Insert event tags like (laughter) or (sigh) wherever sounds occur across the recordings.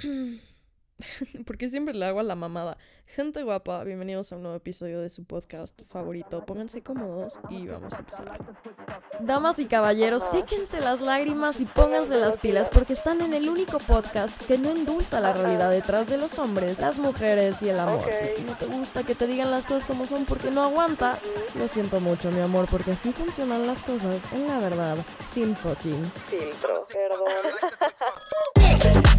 (clears throat) porque siempre le hago a la mamada. Gente guapa, bienvenidos a un nuevo episodio de su podcast favorito. Pónganse cómodos y vamos a empezar. Damas y caballeros, séquense las lágrimas y pónganse las pilas porque están en el único podcast que no endulza la realidad detrás de los hombres, las mujeres y el amor. Y si no te gusta que te digan las cosas como son porque no aguantas, lo siento mucho, mi amor, porque así funcionan las cosas en la verdad, sin fucking filtro. ¿Qué (laughs) (laughs)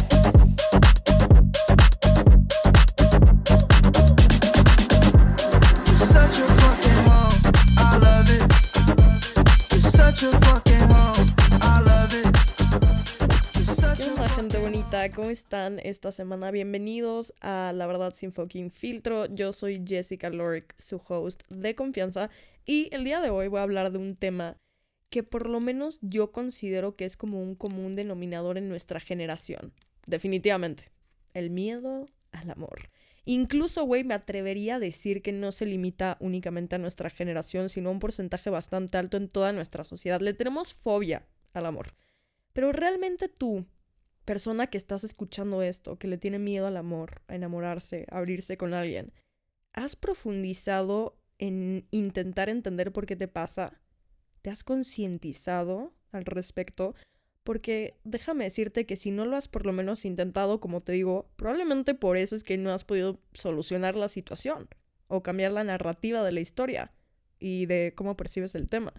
gente bonita? ¿Cómo están esta semana? Bienvenidos a La Verdad Sin Fucking Filtro. Yo soy Jessica Lork, su host de confianza, y el día de hoy voy a hablar de un tema que por lo menos yo considero que es como un común denominador en nuestra generación. Definitivamente. El miedo al amor. Incluso, güey, me atrevería a decir que no se limita únicamente a nuestra generación, sino a un porcentaje bastante alto en toda nuestra sociedad. Le tenemos fobia al amor. Pero realmente tú, persona que estás escuchando esto, que le tiene miedo al amor, a enamorarse, a abrirse con alguien, ¿has profundizado en intentar entender por qué te pasa? ¿Te has concientizado al respecto? Porque déjame decirte que si no lo has por lo menos intentado, como te digo, probablemente por eso es que no has podido solucionar la situación o cambiar la narrativa de la historia y de cómo percibes el tema.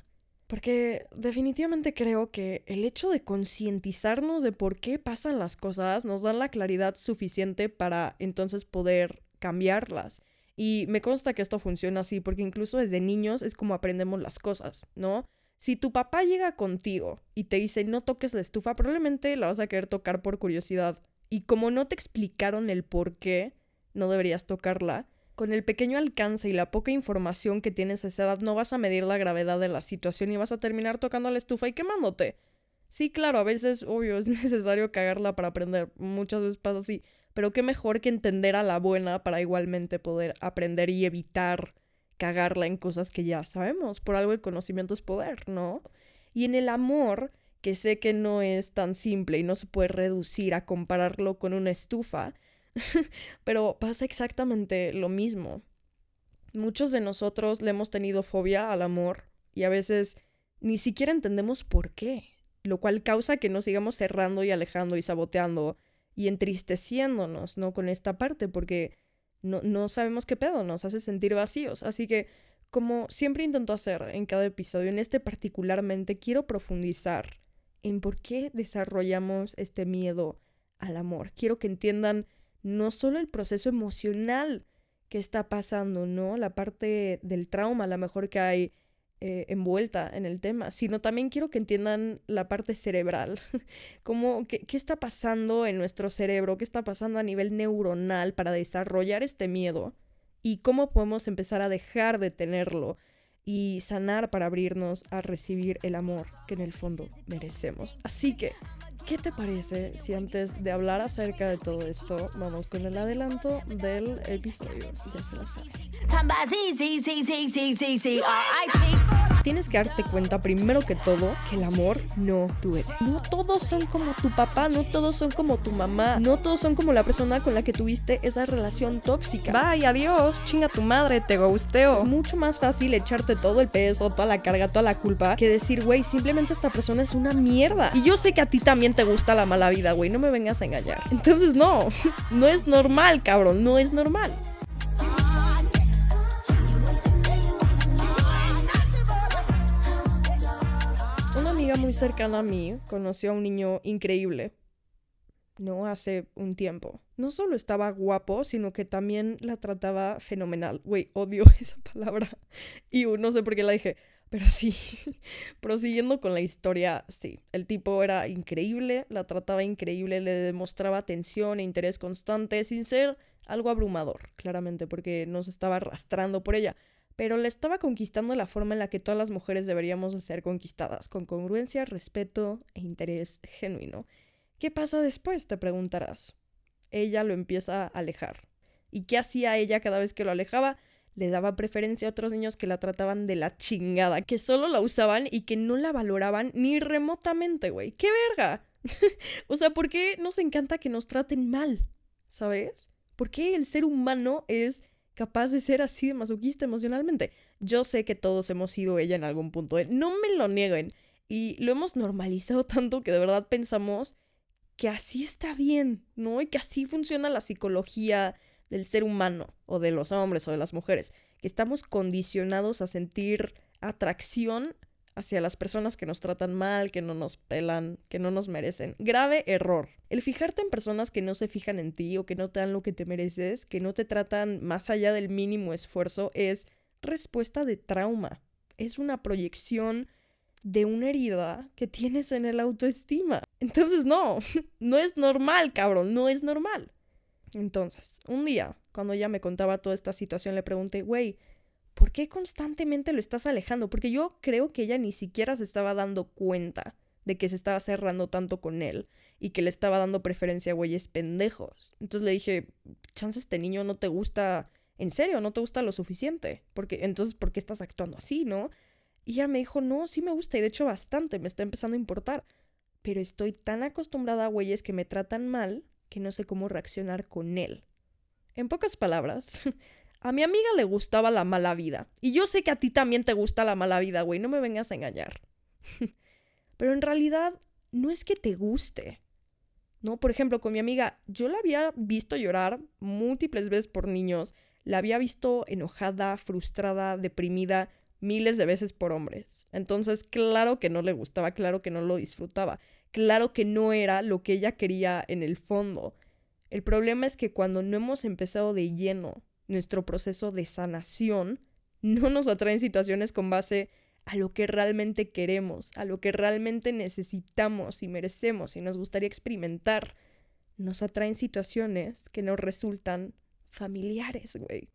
Porque definitivamente creo que el hecho de concientizarnos de por qué pasan las cosas nos da la claridad suficiente para entonces poder cambiarlas. Y me consta que esto funciona así porque incluso desde niños es como aprendemos las cosas, ¿no? Si tu papá llega contigo y te dice no toques la estufa, probablemente la vas a querer tocar por curiosidad. Y como no te explicaron el por qué no deberías tocarla, con el pequeño alcance y la poca información que tienes a esa edad no vas a medir la gravedad de la situación y vas a terminar tocando la estufa y quemándote. Sí, claro, a veces, obvio, (laughs) es necesario cagarla para aprender. Muchas veces pasa así. Pero qué mejor que entender a la buena para igualmente poder aprender y evitar cagarla en cosas que ya sabemos. Por algo el conocimiento es poder, ¿no? Y en el amor, que sé que no es tan simple y no se puede reducir a compararlo con una estufa, (laughs) pero pasa exactamente lo mismo. Muchos de nosotros le hemos tenido fobia al amor y a veces ni siquiera entendemos por qué, lo cual causa que nos sigamos cerrando y alejando y saboteando y entristeciéndonos, ¿no? Con esta parte, porque no, no sabemos qué pedo, nos hace sentir vacíos. Así que, como siempre intento hacer en cada episodio, en este particularmente quiero profundizar en por qué desarrollamos este miedo al amor. Quiero que entiendan no solo el proceso emocional que está pasando, ¿no? La parte del trauma, a lo mejor que hay eh, envuelta en el tema, sino también quiero que entiendan la parte cerebral, (laughs) cómo, qué, qué está pasando en nuestro cerebro, qué está pasando a nivel neuronal para desarrollar este miedo y cómo podemos empezar a dejar de tenerlo y sanar para abrirnos a recibir el amor que en el fondo merecemos. Así que ¿Qué te parece si antes de hablar acerca de todo esto, vamos con el adelanto del episodio? Ya se la saben. Tienes que darte cuenta primero que todo que el amor no duele. No todos son como tu papá, no todos son como tu mamá, no todos son como la persona con la que tuviste esa relación tóxica. Bye, adiós, chinga tu madre, te gusteo. Es mucho más fácil echarte todo el peso, toda la carga, toda la culpa, que decir, güey, simplemente esta persona es una mierda. Y yo sé que a ti te gusta la mala vida, güey, no me vengas a engañar. Entonces, no, no es normal, cabrón, no es normal. Una amiga muy cercana a mí conoció a un niño increíble, ¿no? Hace un tiempo. No solo estaba guapo, sino que también la trataba fenomenal. Güey, odio (laughs) esa palabra. Y no sé por qué la dije. Pero sí, (laughs) prosiguiendo con la historia, sí, el tipo era increíble, la trataba increíble, le demostraba atención e interés constante, sin ser algo abrumador, claramente, porque no se estaba arrastrando por ella, pero le estaba conquistando la forma en la que todas las mujeres deberíamos de ser conquistadas, con congruencia, respeto e interés genuino. ¿Qué pasa después? te preguntarás. Ella lo empieza a alejar. ¿Y qué hacía ella cada vez que lo alejaba? Le daba preferencia a otros niños que la trataban de la chingada, que solo la usaban y que no la valoraban ni remotamente, güey. ¡Qué verga! (laughs) o sea, ¿por qué nos encanta que nos traten mal? ¿Sabes? ¿Por qué el ser humano es capaz de ser así de masoquista emocionalmente? Yo sé que todos hemos sido ella en algún punto. ¿eh? No me lo nieguen. Y lo hemos normalizado (laughs) tanto que de verdad pensamos que así está bien, ¿no? Y que así funciona la psicología del ser humano, o de los hombres, o de las mujeres. Que estamos condicionados a sentir atracción hacia las personas que nos tratan mal, que no nos pelan, que no nos merecen. Grave error. El fijarte en personas que no se fijan en ti o que no te dan lo que te mereces, que no te tratan más allá del mínimo esfuerzo, es respuesta de trauma. Es una proyección de una herida que tienes en el autoestima. Entonces, no, (laughs) no es normal, cabrón, no es normal. Entonces, un día, cuando ella me contaba toda esta situación, le pregunté, güey, ¿por qué constantemente lo estás alejando? Porque yo creo que ella ni siquiera se estaba dando cuenta de que se estaba cerrando tanto con él y que le estaba dando preferencia a güeyes pendejos. Entonces le dije, chance este niño no te gusta, en serio, no te gusta lo suficiente. Porque entonces, ¿por qué estás actuando así, no? Y ella me dijo, no, sí me gusta y de hecho bastante, me está empezando a importar. Pero estoy tan acostumbrada a güeyes que me tratan mal que no sé cómo reaccionar con él. En pocas palabras, (laughs) A mi amiga le gustaba la mala vida. Y yo sé que a ti también te gusta la mala vida, güey. No me vengas a engañar. (laughs) Pero en realidad no es que te guste. ¿No? Por ejemplo, con mi amiga, yo la había visto llorar múltiples veces por niños. La había visto enojada, frustrada, deprimida miles de veces por hombres. Entonces, claro que no le gustaba, claro que no lo disfrutaba. Claro que no era lo que ella quería en el fondo. El problema es que cuando no hemos empezado de lleno nuestro proceso de sanación, no nos atraen situaciones con base a lo que realmente queremos, a lo que realmente necesitamos y merecemos y nos gustaría experimentar. Nos atraen situaciones que nos resultan familiares, güey.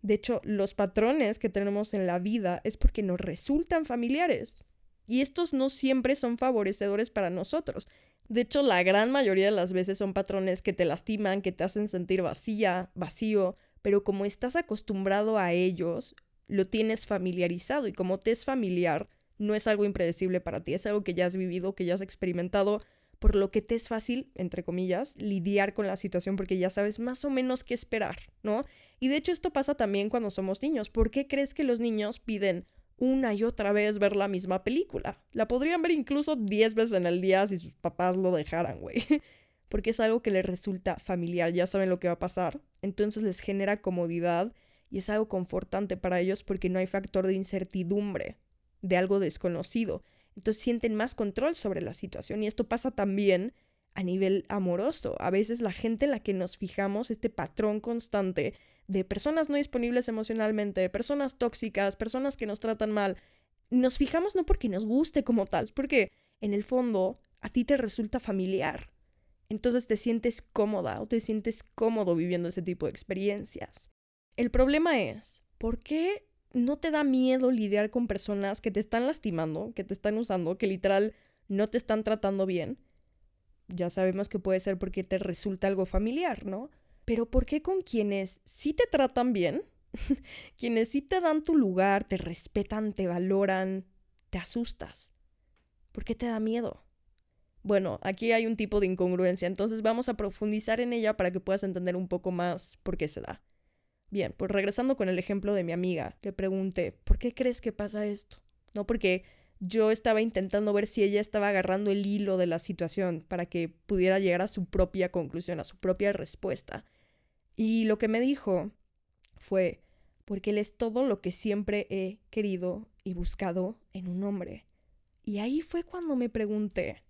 De hecho, los patrones que tenemos en la vida es porque nos resultan familiares. Y estos no siempre son favorecedores para nosotros. De hecho, la gran mayoría de las veces son patrones que te lastiman, que te hacen sentir vacía, vacío, pero como estás acostumbrado a ellos, lo tienes familiarizado y como te es familiar, no es algo impredecible para ti, es algo que ya has vivido, que ya has experimentado, por lo que te es fácil, entre comillas, lidiar con la situación porque ya sabes más o menos qué esperar, ¿no? Y de hecho esto pasa también cuando somos niños. ¿Por qué crees que los niños piden una y otra vez ver la misma película? La podrían ver incluso 10 veces en el día si sus papás lo dejaran, güey. (laughs) porque es algo que les resulta familiar, ya saben lo que va a pasar, entonces les genera comodidad y es algo confortante para ellos porque no hay factor de incertidumbre, de algo desconocido. Entonces sienten más control sobre la situación y esto pasa también a nivel amoroso. A veces la gente en la que nos fijamos, este patrón constante de personas no disponibles emocionalmente, personas tóxicas, personas que nos tratan mal, nos fijamos no porque nos guste como tal, es porque en el fondo a ti te resulta familiar entonces te sientes cómoda o te sientes cómodo viviendo ese tipo de experiencias. El problema es, ¿por qué no te da miedo lidiar con personas que te están lastimando, que te están usando, que literal no te están tratando bien? Ya sabemos que puede ser porque te resulta algo familiar, ¿no? Pero ¿por qué con quienes sí te tratan bien, (laughs) quienes sí te dan tu lugar, te respetan, te valoran, te asustas? ¿Por qué te da miedo? Bueno, aquí hay un tipo de incongruencia, entonces vamos a profundizar en ella para que puedas entender un poco más por qué se da. Bien, pues regresando con el ejemplo de mi amiga, le pregunté, ¿por qué crees que pasa esto? No porque yo estaba intentando ver si ella estaba agarrando el hilo de la situación para que pudiera llegar a su propia conclusión, a su propia respuesta. Y lo que me dijo fue, porque él es todo lo que siempre he querido y buscado en un hombre. Y ahí fue cuando me pregunté,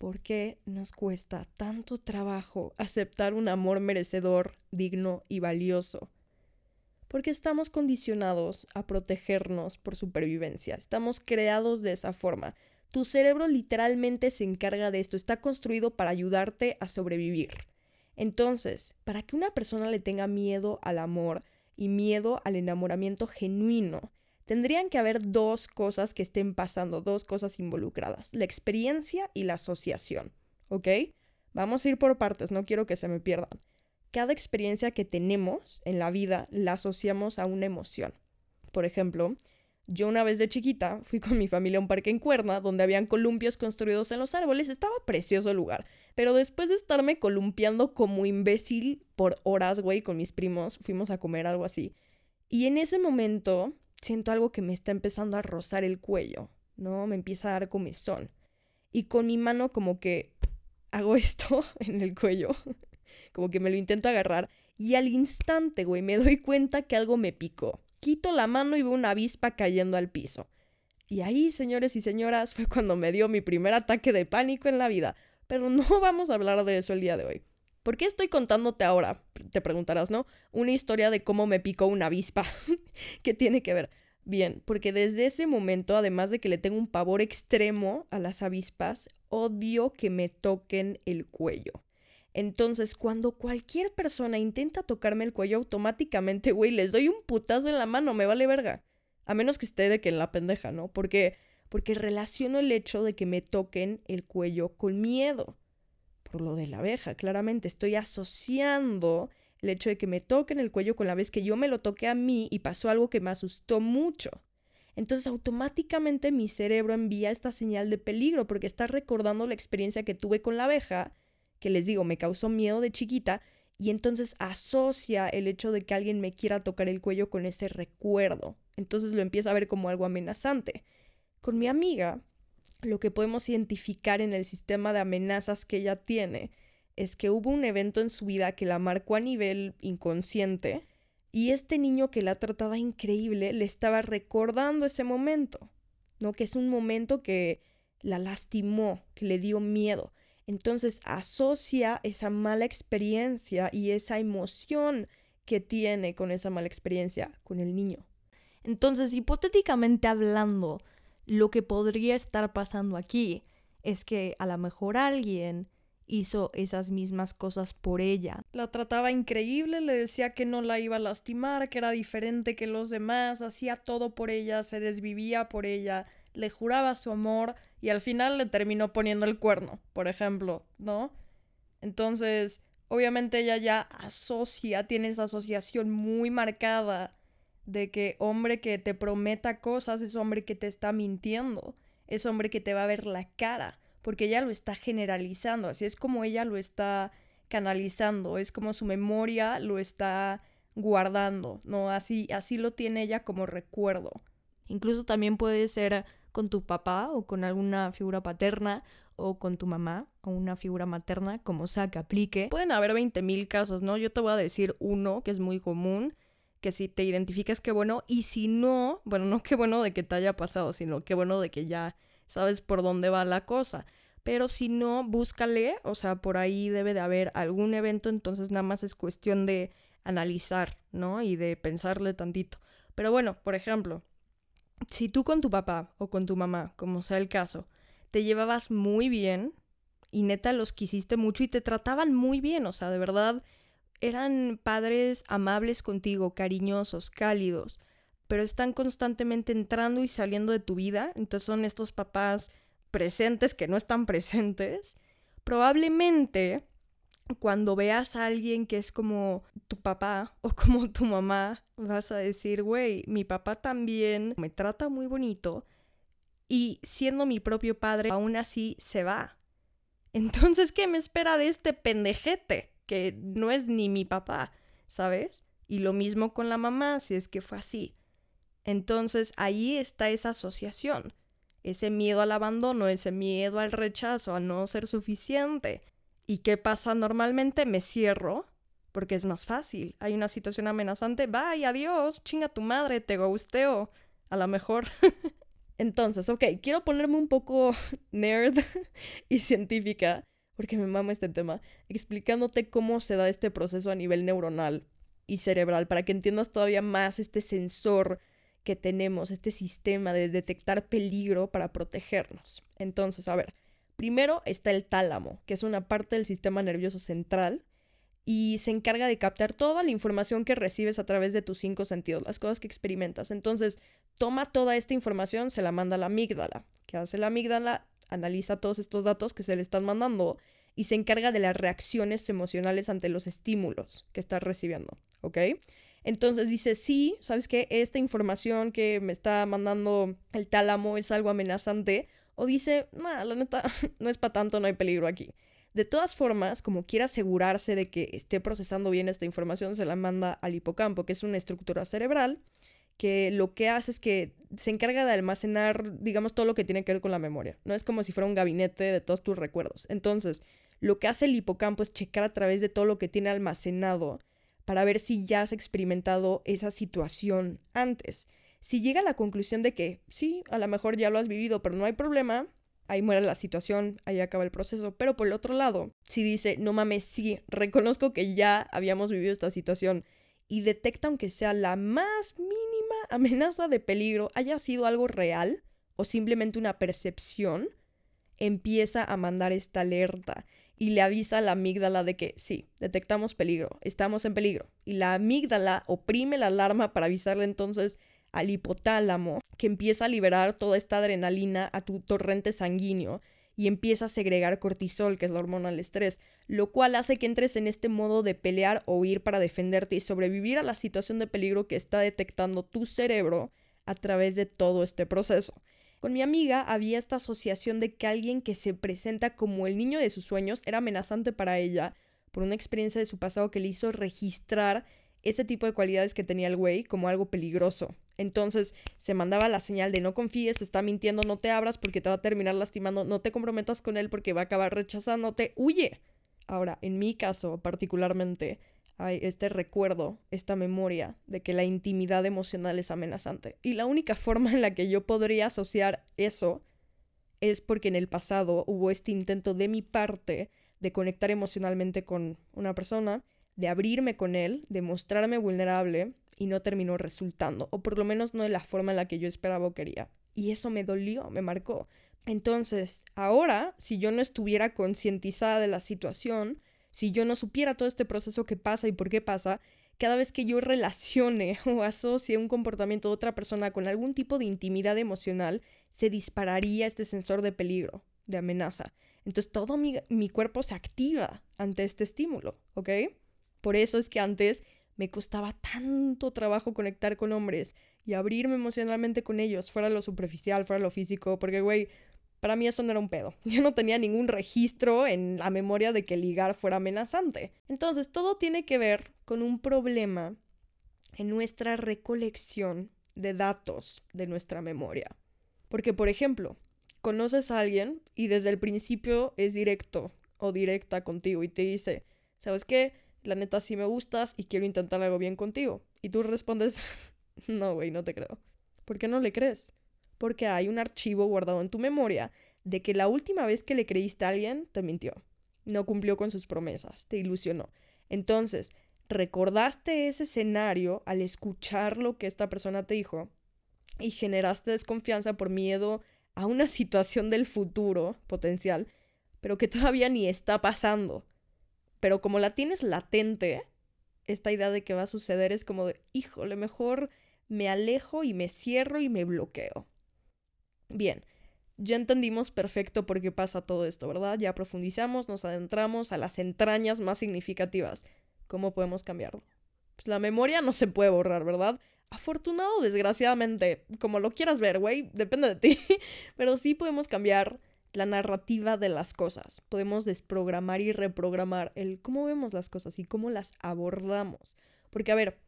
¿Por qué nos cuesta tanto trabajo aceptar un amor merecedor, digno y valioso? Porque estamos condicionados a protegernos por supervivencia. Estamos creados de esa forma. Tu cerebro literalmente se encarga de esto. Está construido para ayudarte a sobrevivir. Entonces, para que una persona le tenga miedo al amor y miedo al enamoramiento genuino, tendrían que haber dos cosas que estén pasando, dos cosas involucradas, la experiencia y la asociación, ¿ok? Vamos a ir por partes, no quiero que se me pierdan. Cada experiencia que tenemos en la vida la asociamos a una emoción. Por ejemplo, Yo una vez de chiquita fui con mi familia a un parque en Cuerna donde habían columpios construidos en los árboles. Estaba precioso el lugar. Pero después de estarme columpiando como imbécil por horas, güey, con mis primos, fuimos a comer algo así. Y en ese momento siento algo que me está empezando a rozar el cuello, ¿no? Me empieza a dar comezón. Y con mi mano como que hago (laughs) esto en el cuello, como que me lo intento agarrar. Y al instante, güey, me doy cuenta que algo me picó quito la mano y veo una avispa cayendo al piso. Y ahí, señores y señoras, (laughs) fue cuando me dio mi primer ataque de pánico en la vida. Pero no (laughs) vamos a hablar de eso el día de hoy. ¿Por qué estoy contándote ahora? Te preguntarás, ¿no? Una historia de cómo me picó una avispa. (laughs) ¿Qué tiene que ver? Bien, porque desde ese momento, además de que le tengo un pavor extremo a las avispas, odio que me toquen el cuello. Entonces, cuando cualquier persona intenta tocarme el cuello automáticamente, güey, les doy un putazo en la mano, me vale verga. A menos que esté de que en la pendeja, ¿no? Porque porque relaciono el hecho de que me toquen el cuello con miedo. Por lo de la abeja, claramente estoy asociando el hecho de que me toquen el cuello con la vez que yo me lo toqué a mí y pasó algo que me asustó mucho. Entonces automáticamente mi cerebro envía esta señal de peligro porque está recordando la experiencia que tuve con la abeja que les digo, me causó miedo de chiquita y entonces asocia el hecho de que alguien me quiera tocar el cuello con ese recuerdo. Entonces lo empieza a ver como algo amenazante. Con mi amiga, lo que podemos identificar en el sistema de amenazas que ella tiene es que hubo un evento en su vida que la marcó a nivel inconsciente y este niño que la trataba increíble le estaba recordando ese momento, ¿no? Que es un momento que la lastimó, que le dio miedo. Entonces asocia esa mala experiencia y esa emoción que tiene con esa mala experiencia con el niño. Entonces, hipotéticamente hablando, lo que podría estar pasando aquí es que a lo mejor alguien hizo esas mismas cosas por ella. La trataba increíble, le decía que no la iba a lastimar, que era diferente que los demás, hacía todo por ella, se desvivía por ella, le juraba su amor y al final le terminó poniendo el cuerno, por ejemplo, ¿no? Entonces, obviamente ella ya asocia, tiene esa asociación muy marcada de que hombre que te prometa cosas es hombre que te está mintiendo, es hombre que te va a ver la cara, porque ella lo está generalizando, así es como ella lo está canalizando, es como su memoria lo está guardando, ¿no? Así, así lo tiene ella como recuerdo. Incluso también puede ser con tu papá o con alguna figura paterna o con tu mamá o una figura materna, como sea que aplique. Pueden haber 20.000 casos, ¿no? Yo te voy a decir uno que es muy común, que si te identificas, qué bueno, y si no, bueno, no qué bueno de que te haya pasado, sino qué bueno de que ya sabes por dónde va la cosa. Pero si no, búscale, o sea, por ahí debe de haber algún evento, entonces nada más es cuestión de analizar, ¿no? Y de pensarle tantito. Pero bueno, por ejemplo, si tú con tu papá o con tu mamá, como sea el caso, te llevabas muy bien y neta los quisiste mucho y te trataban muy bien, o sea, de verdad eran padres amables contigo, cariñosos, cálidos, pero están constantemente entrando y saliendo de tu vida, entonces son estos papás presentes que no están presentes, probablemente cuando veas a alguien que es como tu papá o como tu mamá, vas a decir, güey, mi papá también me trata muy bonito y siendo mi propio padre, aún así se va. Entonces, ¿qué me espera de este pendejete que no es ni mi papá, ¿sabes? Y lo mismo con la mamá, si es que fue así. Entonces, ahí está esa asociación, ese miedo al abandono, ese miedo al rechazo, a no ser suficiente. ¿Y qué pasa normalmente? Me cierro porque es más fácil. Hay una situación amenazante, bye, adiós, chinga tu madre, te gusteo. A lo mejor. (laughs) Entonces, ok, quiero ponerme un poco (laughs) nerd y científica, porque me mama este tema, explicándote cómo se da este proceso a nivel neuronal y cerebral, para que entiendas todavía más este sensor que tenemos, este sistema de detectar peligro para protegernos. Entonces, a ver, Primero está el tálamo, que es una parte del sistema nervioso central y se encarga de captar toda la información que recibes a través de tus cinco sentidos, las cosas que experimentas. Entonces, toma toda esta información, se la manda a la amígdala. ¿Qué hace la amígdala? Analiza todos estos datos que se le están mandando y se encarga de las reacciones emocionales ante los estímulos que estás recibiendo, ¿ok? Entonces dice, sí, ¿sabes qué? Esta información que me está mandando el tálamo es algo amenazante. O dice, nada, la neta, (laughs) no es para tanto, no hay peligro aquí. De todas formas, como quiere asegurarse de que esté procesando bien esta información, se la manda al hipocampo, que es una estructura cerebral que lo que hace es que se encarga de almacenar, digamos, todo lo que tiene que ver con la memoria. No es como si fuera un gabinete de todos tus recuerdos. Entonces, lo que hace el hipocampo es checar a través de todo lo que tiene almacenado para ver si ya has experimentado esa situación antes. Si llega a la conclusión de que sí, a lo mejor ya lo has vivido, pero no hay problema, ahí muere la situación, ahí acaba el proceso. Pero por el otro lado, si dice, no mames, sí, reconozco que ya habíamos vivido esta situación y detecta aunque sea la más mínima (laughs) amenaza de peligro, haya sido algo real o simplemente una percepción, empieza a mandar esta alerta y le avisa a la amígdala de que sí, detectamos peligro, estamos en peligro. Y la amígdala oprime la alarma para avisarle entonces al hipotálamo, que empieza a liberar toda esta adrenalina a tu torrente sanguíneo y empieza a segregar cortisol, que es la hormona del estrés, lo cual hace que entres en este modo de pelear o huir para defenderte y sobrevivir a la situación de peligro que está detectando tu cerebro a través de todo este proceso. Con mi amiga había esta asociación de que alguien que se presenta como el niño de sus sueños era amenazante para ella por una experiencia de su pasado que le hizo registrar ese tipo de cualidades que tenía el güey como algo peligroso. Entonces se mandaba la señal de no confíes, te está mintiendo, no te abras porque te va a terminar lastimando, no te comprometas con él porque va a acabar rechazándote, huye. Ahora, en mi caso particularmente, hay este recuerdo, esta memoria de que la intimidad emocional es amenazante. Y la única forma en la que yo podría asociar eso es porque en el pasado hubo este intento de mi parte de conectar emocionalmente con una persona de abrirme con él, de mostrarme vulnerable y no terminó resultando, o por lo menos no de la forma en la que yo esperaba o quería. Y eso me dolió, me marcó. Entonces, ahora, si yo no estuviera concientizada de la situación, si yo no supiera todo este proceso que pasa y por qué pasa, cada vez que yo relacione (laughs) o asocie un comportamiento de otra persona con algún tipo de intimidad emocional, se dispararía este sensor de peligro, de amenaza. Entonces todo mi, mi cuerpo se activa ante este estímulo, ¿ok? Por eso es que antes me costaba tanto trabajo conectar con hombres y abrirme emocionalmente con ellos, fuera lo superficial, fuera lo físico, porque, güey, para mí eso no era un pedo. (laughs) Yo no tenía ningún registro en la memoria de que ligar fuera amenazante. Entonces, todo tiene que ver con un problema en nuestra recolección de datos de nuestra memoria. Porque, por ejemplo, conoces a alguien y desde el principio es directo o directa contigo y te dice, ¿sabes qué? La neta sí me gustas y quiero intentar algo bien contigo. Y tú respondes, (laughs) no, güey, no te creo. ¿Por qué no le crees? Porque hay un archivo guardado en tu memoria de que la última vez que le creíste a alguien te mintió, no cumplió con sus promesas, te ilusionó. Entonces, recordaste ese escenario al escuchar lo que esta persona te dijo y generaste desconfianza por miedo a una (laughs) situación del futuro potencial, pero que todavía ni está pasando. Pero como la tienes latente, esta idea de que va a suceder es como de, híjole, mejor me alejo y me cierro y me bloqueo. Bien, ya entendimos perfecto por qué pasa todo esto, ¿verdad? Ya profundizamos, nos adentramos a las entrañas más significativas. ¿Cómo podemos cambiarlo? Pues la memoria no se puede borrar, ¿verdad? Afortunado, desgraciadamente, como lo quieras ver, güey, depende de ti. (laughs) Pero sí podemos cambiar la narrativa de las cosas. Podemos desprogramar y reprogramar el cómo vemos las cosas y cómo las abordamos. Porque, a ver,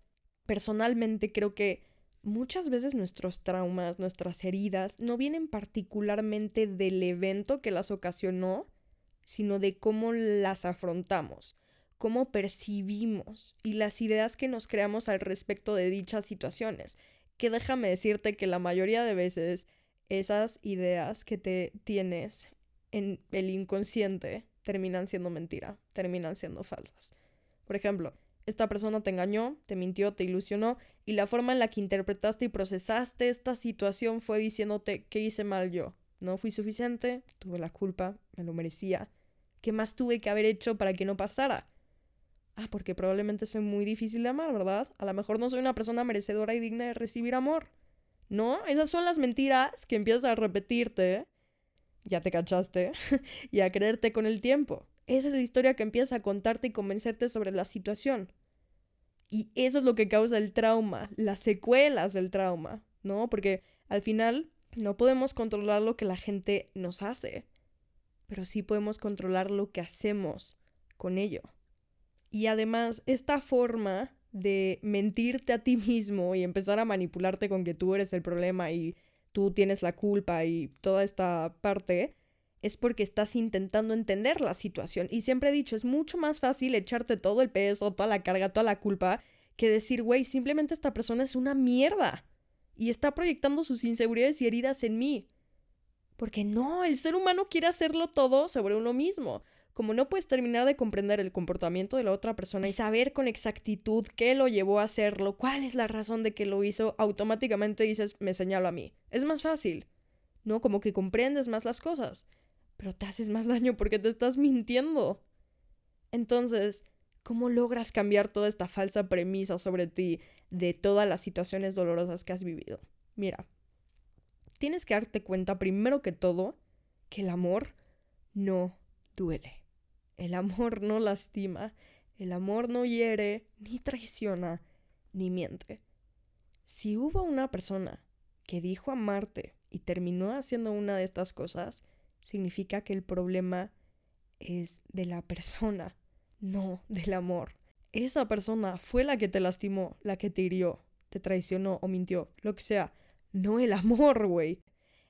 personalmente creo que muchas veces nuestros traumas, nuestras heridas, no vienen particularmente del evento que las ocasionó, sino de cómo las afrontamos, cómo percibimos y las ideas que nos creamos al respecto de dichas situaciones. Que déjame decirte que la mayoría de veces esas ideas que te tienes en el inconsciente terminan siendo mentira, terminan siendo falsas. Por ejemplo, esta persona te engañó, te mintió, te ilusionó y la forma en la que interpretaste y procesaste esta situación fue diciéndote que hice mal yo. No fui suficiente, tuve la culpa, me lo merecía. ¿Qué más tuve que haber hecho para que no pasara? Ah, porque probablemente soy muy difícil de amar, ¿verdad? A lo mejor no soy una persona merecedora y digna de recibir amor. ¿No? Esas son las mentiras que empiezas a repetirte, ya te cachaste, (laughs) y a creerte con el tiempo. Esa es la historia que empiezas a contarte y convencerte sobre la situación. Y eso es lo que causa el trauma, las secuelas del trauma, ¿no? Porque al final no podemos controlar lo que la gente nos hace, pero sí podemos controlar lo que hacemos con ello. Y además, esta forma de mentirte a ti mismo y empezar a manipularte con que tú eres el problema y tú tienes la culpa y toda esta parte, es porque estás intentando entender la situación. Y siempre he dicho, es mucho más fácil echarte todo el peso, toda la carga, toda la culpa, que decir, güey, simplemente esta persona es una mierda y está proyectando sus inseguridades y heridas en mí. Porque no, el ser humano quiere hacerlo todo sobre uno mismo. Como no puedes terminar de comprender el comportamiento de la otra persona y saber con exactitud qué lo llevó a hacerlo, cuál es la razón de que lo hizo, automáticamente dices, me señalo a mí. Es más fácil. ¿No? Como que comprendes más las cosas pero te haces más (laughs) daño porque te estás mintiendo. Entonces, ¿cómo logras cambiar toda esta falsa premisa sobre ti de todas las situaciones dolorosas que has vivido? Mira, tienes que darte cuenta primero que todo que el amor no duele. El amor no lastima, el amor no hiere, ni traiciona, ni miente. Si hubo una persona que dijo amarte y terminó haciendo una de estas cosas, significa que el problema es de la persona, no del amor. Esa persona fue la que te lastimó, la que te hirió, te traicionó o mintió, lo que sea. No el amor, güey.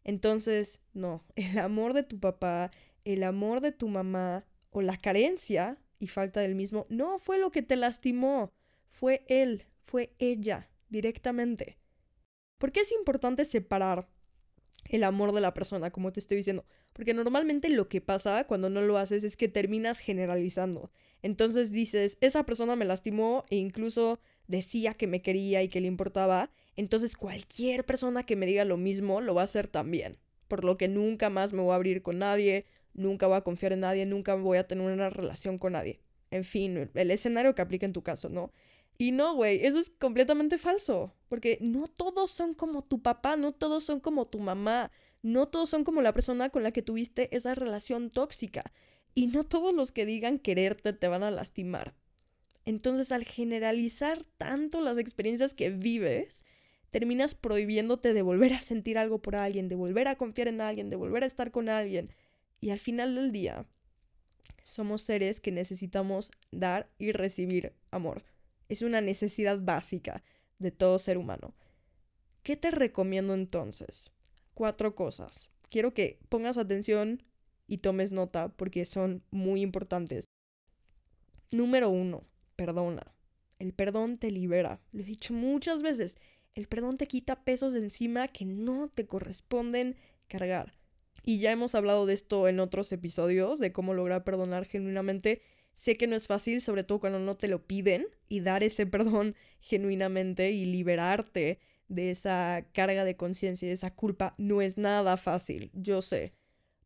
Entonces, no, el amor de tu papá, el amor de tu mamá o la carencia y falta del mismo, no fue lo que te lastimó, fue él, fue ella, directamente. ¿Por qué es importante separar el amor de la persona, como te estoy diciendo. Porque normalmente lo que pasa cuando no lo haces es que terminas generalizando. Entonces dices, esa persona me lastimó e incluso decía que me quería y que le importaba. Entonces cualquier persona que me diga lo mismo lo va a hacer también. Por lo que nunca más me voy a abrir con nadie, nunca voy a confiar en nadie, nunca voy a tener una relación con nadie. En fin, el escenario que aplica en tu caso, ¿no? Y no, güey, eso es completamente falso, porque no todos son como tu papá, no todos son como tu mamá, no todos son como la persona con la que tuviste esa relación tóxica, y no todos los que digan quererte te van a lastimar. Entonces, al generalizar tanto las experiencias que vives, terminas prohibiéndote de volver a sentir algo por alguien, de volver a confiar en alguien, de volver a estar con alguien. Y al final del día, somos seres que necesitamos dar y recibir amor. Es una necesidad básica de todo ser humano. ¿Qué te recomiendo entonces? Cuatro cosas. Quiero que pongas atención y tomes nota porque son muy importantes. Número uno, perdona. El perdón te libera. Lo he dicho muchas veces. El perdón te quita pesos de encima que no te corresponden cargar. Y ya hemos hablado de esto en otros episodios, de cómo lograr perdonar genuinamente. Sé que no es fácil, sobre todo cuando no te lo piden, y dar ese (laughs) perdón genuinamente y liberarte de esa carga de conciencia y de esa culpa no es nada fácil, yo sé,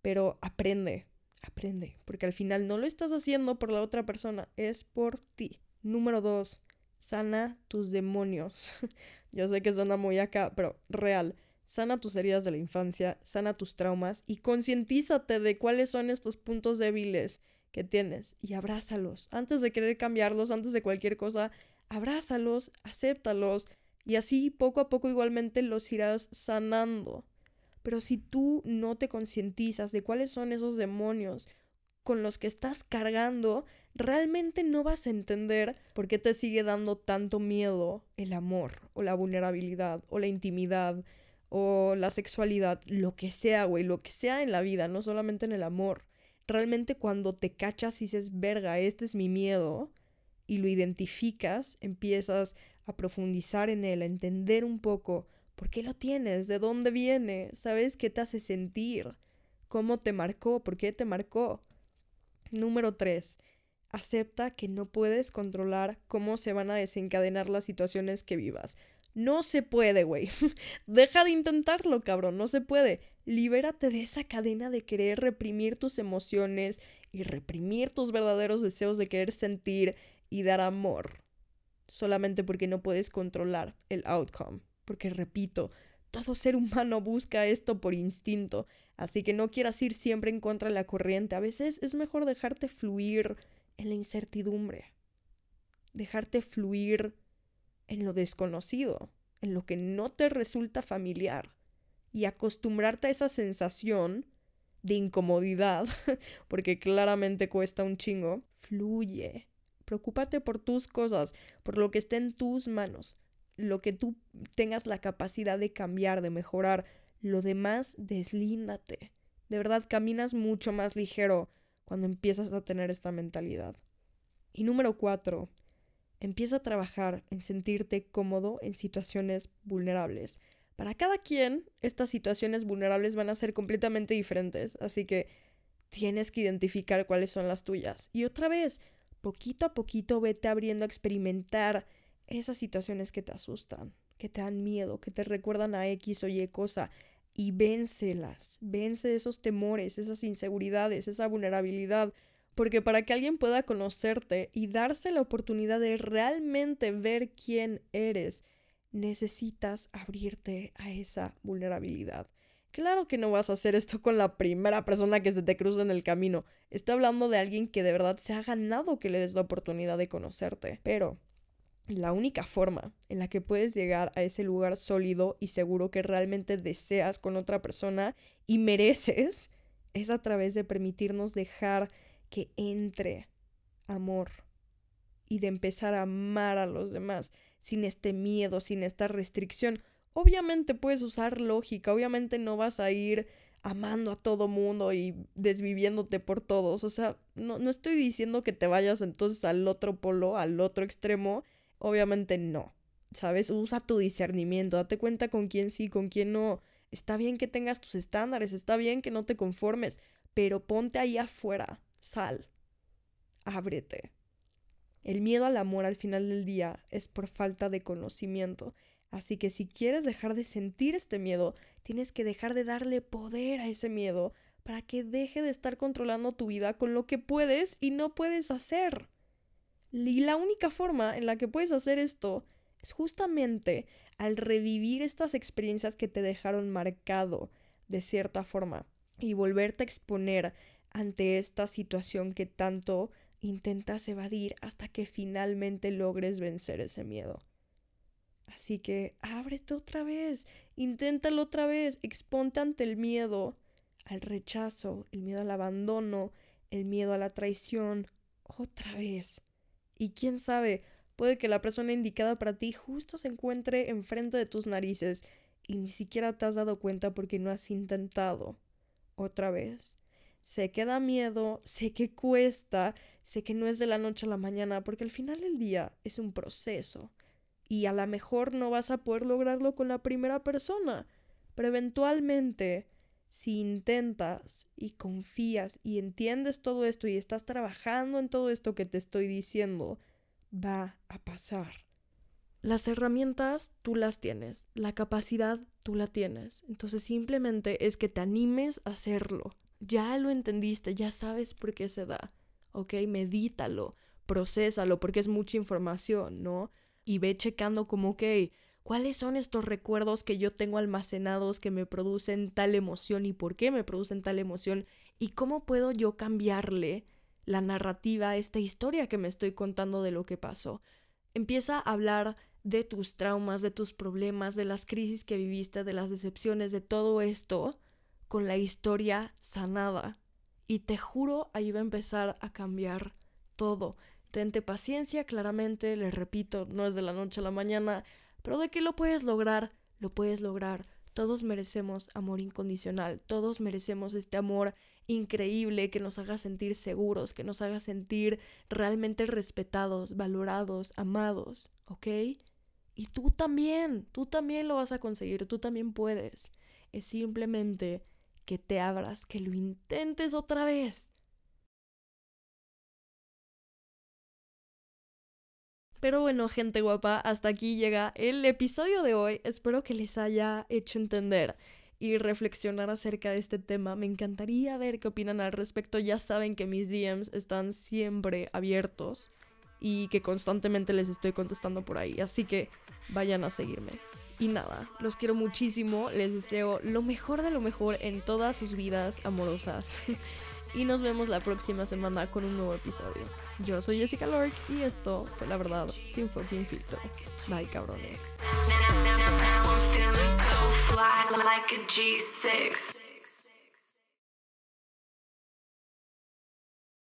pero aprende, aprende, porque al final no lo estás haciendo por la otra persona, es por ti. Número dos, sana tus demonios. (laughs) yo sé que suena muy acá, pero real. Sana tus heridas de la infancia, sana tus traumas y concientízate de cuáles son estos puntos débiles que tienes y abrázalos. Antes de querer cambiarlos, antes de cualquier cosa, abrázalos, acéptalos y así poco a poco igualmente los irás sanando. Pero si tú no te concientizas de cuáles son esos demonios con los que estás cargando, realmente no vas a entender por qué te sigue dando tanto miedo el amor o la vulnerabilidad o la intimidad o la sexualidad, lo que sea, güey, lo que sea en la vida, no solamente en el amor realmente cuando te cachas y dices, verga, este es mi miedo, y lo identificas, empiezas a profundizar en él, a entender un poco por qué lo tienes, de dónde viene, sabes qué te hace sentir, cómo te marcó, por qué te marcó. Número 3. Acepta que no puedes controlar cómo se van a desencadenar las situaciones que vivas. No se puede, güey. (laughs) Deja de intentarlo, cabrón. No se puede. Libérate de esa cadena de querer reprimir tus emociones y reprimir tus verdaderos deseos de querer sentir y dar amor. Solamente porque no puedes controlar el outcome. Porque, repito, todo ser humano busca esto por instinto. Así que no quieras ir siempre en contra de la corriente. A veces es mejor dejarte fluir en la incertidumbre. Dejarte fluir en lo desconocido, en lo que no te resulta familiar y acostumbrarte a esa sensación de incomodidad, (laughs) porque claramente cuesta un chingo, fluye. Preocúpate por tus cosas, por lo que esté en tus manos, lo que tú tengas la capacidad de cambiar, de mejorar. Lo demás, deslíndate. De verdad, caminas mucho más ligero cuando empiezas a tener esta mentalidad. Y número cuatro, empieza a trabajar en sentirte cómodo en situaciones vulnerables. Para cada quien, estas situaciones vulnerables van a ser completamente diferentes, así que tienes que identificar cuáles son las tuyas. Y otra vez, poquito a poquito vete abriendo a experimentar esas situaciones que te asustan, que te dan miedo, que te recuerdan a X o Y cosa, y vénselas, vence esos temores, esas inseguridades, esa vulnerabilidad, porque para que alguien pueda conocerte y darse la oportunidad de realmente ver quién eres, necesitas abrirte a esa vulnerabilidad. Claro que no vas a hacer esto con la primera persona que se te cruza en el camino. Estoy hablando de alguien que de verdad se ha ganado que le des la oportunidad de conocerte. Pero la única forma en la que puedes llegar a ese lugar sólido y seguro que realmente deseas con otra persona y mereces es a través de permitirnos dejar que entre amor y de empezar a amar a los demás sin este miedo, sin esta restricción. Obviamente puedes usar lógica, obviamente no vas a ir amando a todo mundo y desviviéndote por todos. O sea, no, no estoy diciendo que te vayas entonces al otro polo, al otro extremo. Obviamente no. ¿Sabes? Usa tu discernimiento, date cuenta con quién sí, con quién no. Está bien que tengas tus estándares, está bien que no te conformes, pero ponte ahí afuera, sal, ábrete. El miedo al amor al final del día es por falta de conocimiento. Así que si quieres dejar de sentir este miedo, tienes que dejar de darle poder a ese miedo para que deje de estar controlando tu vida con lo que puedes y no puedes hacer. Y la única forma en la que puedes hacer esto es justamente al revivir estas experiencias que te dejaron marcado de cierta forma y volverte a exponer ante esta situación que tanto intentas evadir hasta que finalmente logres vencer ese miedo. Así que ábrete otra vez, inténtalo otra vez, exponte ante el miedo, al rechazo, el miedo al abandono, el miedo a la traición, otra vez. Y quién sabe, puede que la persona indicada para ti justo se encuentre enfrente de tus narices y ni siquiera te has dado cuenta porque no has intentado. Otra vez. Sé que da miedo, sé que cuesta, sé que no es de la noche a la mañana, porque al final del día es un proceso. Y a lo mejor no vas a poder lograrlo con la primera persona, pero eventualmente, si intentas y confías y entiendes todo esto y estás trabajando en todo esto que te estoy diciendo, va a pasar. Las herramientas tú las tienes, la capacidad tú la tienes, entonces simplemente es que te animes a hacerlo, ya lo entendiste, ya sabes por qué se da, ¿ok? Medítalo, procésalo, porque es mucha información, ¿no? Y ve checando como, ok, ¿cuáles son estos recuerdos que yo tengo almacenados que me producen tal emoción y por qué me producen tal emoción? ¿Y cómo puedo yo cambiarle la narrativa a esta historia que me estoy contando de lo que pasó? Empieza a hablar de tus traumas, de tus problemas, de las crisis que viviste, de las decepciones, de todo esto con la historia sanada. Y te juro, ahí va a empezar a cambiar todo. Tente paciencia, claramente, les repito, no es de la noche a la mañana, pero de que lo puedes lograr, lo puedes lograr. Todos merecemos amor incondicional, todos merecemos este amor increíble que nos haga sentir seguros, que nos haga sentir realmente respetados, valorados, amados, ¿ok? Y tú también, tú también lo vas a conseguir, tú también puedes. Es simplemente que te abras, que lo intentes otra vez. Pero bueno, gente guapa, hasta aquí llega el episodio de hoy. Espero que les haya hecho entender y reflexionar acerca de este tema. Me encantaría ver qué opinan al respecto. Ya saben que mis DMs están siempre abiertos y que constantemente les estoy contestando por ahí. Así que vayan a seguirme. Y nada, los quiero muchísimo, les deseo lo mejor de lo mejor en todas sus vidas amorosas. (laughs) y nos vemos la próxima semana con un nuevo episodio. Yo soy Jessica Lork y esto fue la verdad sin fucking filtro. Bye cabrones. like a G6.